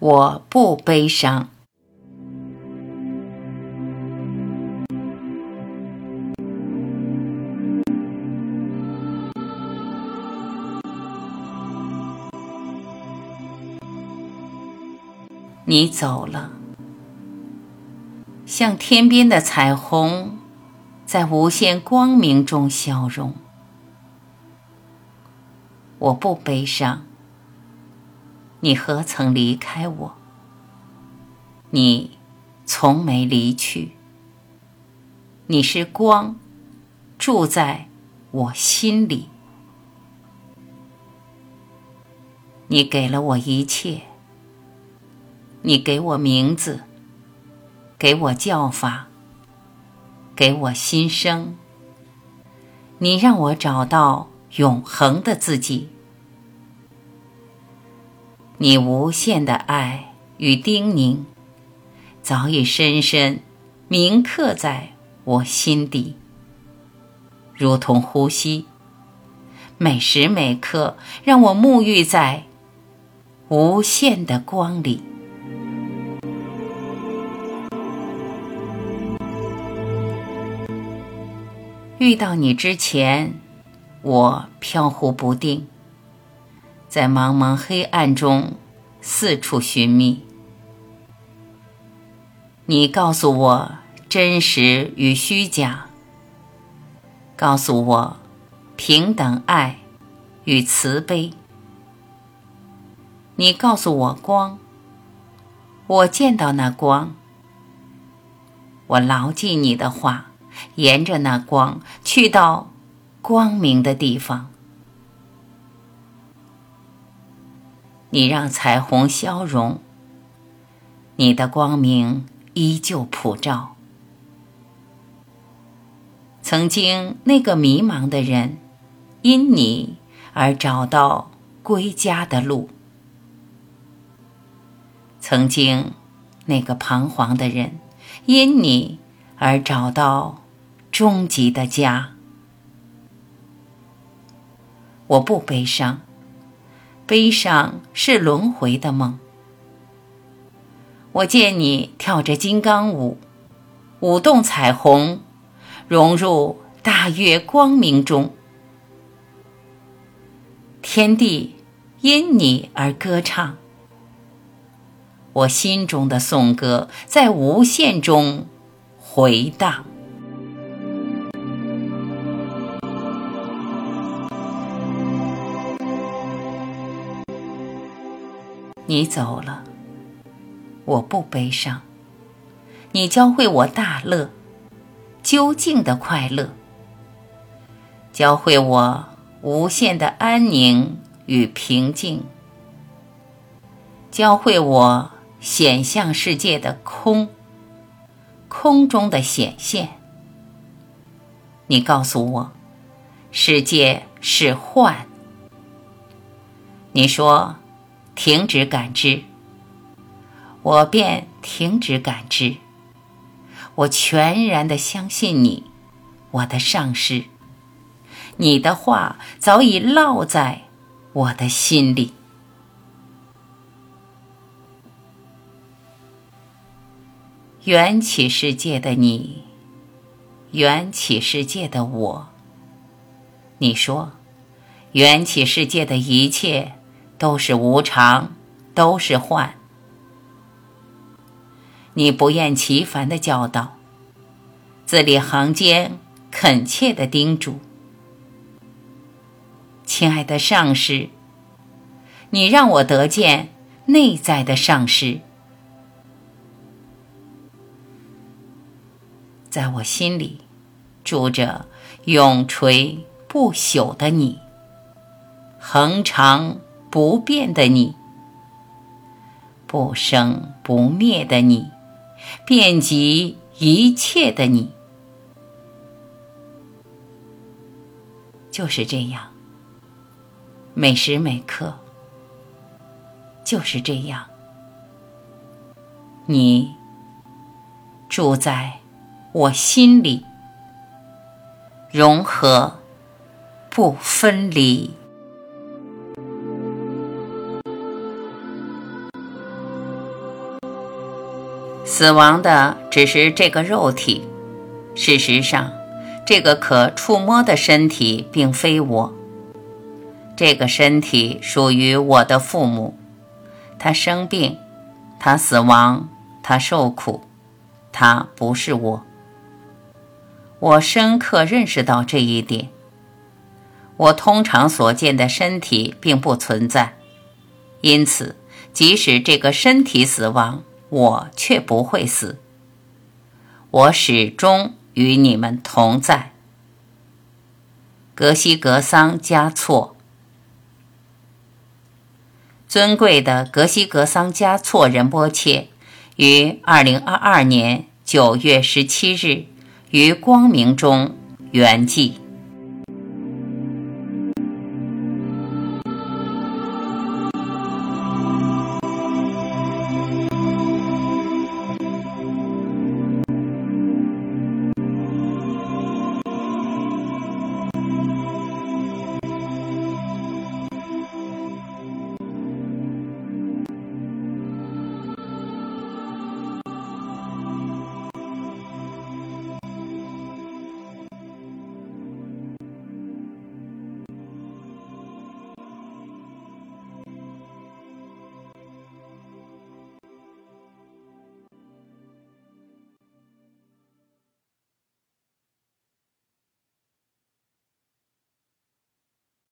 我不悲伤。你走了，像天边的彩虹，在无限光明中消融。我不悲伤，你何曾离开我？你从没离去。你是光，住在我心里。你给了我一切。你给我名字，给我叫法，给我新生。你让我找到永恒的自己。你无限的爱与叮咛，早已深深铭刻在我心底，如同呼吸，每时每刻让我沐浴在无限的光里。遇到你之前，我飘忽不定，在茫茫黑暗中四处寻觅。你告诉我真实与虚假，告诉我平等爱与慈悲。你告诉我光，我见到那光，我牢记你的话。沿着那光去到光明的地方，你让彩虹消融，你的光明依旧普照。曾经那个迷茫的人，因你而找到归家的路；曾经那个彷徨的人，因你而找到。终极的家，我不悲伤，悲伤是轮回的梦。我见你跳着金刚舞，舞动彩虹，融入大月光明中，天地因你而歌唱。我心中的颂歌在无限中回荡。你走了，我不悲伤。你教会我大乐，究竟的快乐，教会我无限的安宁与平静，教会我显象世界的空，空中的显现。你告诉我，世界是幻。你说。停止感知，我便停止感知。我全然的相信你，我的上师。你的话早已烙在我的心里。缘起世界的你，缘起世界的我。你说，缘起世界的一切。都是无常，都是幻。你不厌其烦的教导，字里行间恳切的叮嘱，亲爱的上师，你让我得见内在的上师，在我心里住着永垂不朽的你，恒长。不变的你，不生不灭的你，遍及一切的你，就是这样。每时每刻，就是这样。你住在我心里，融合不分离。死亡的只是这个肉体。事实上，这个可触摸的身体并非我。这个身体属于我的父母，他生病，他死亡，他受苦，他不是我。我深刻认识到这一点。我通常所见的身体并不存在，因此，即使这个身体死亡，我却不会死。我始终与你们同在。格西格桑嘉措，尊贵的格西格桑嘉措仁波切，于二零二二年九月十七日于光明中圆寂。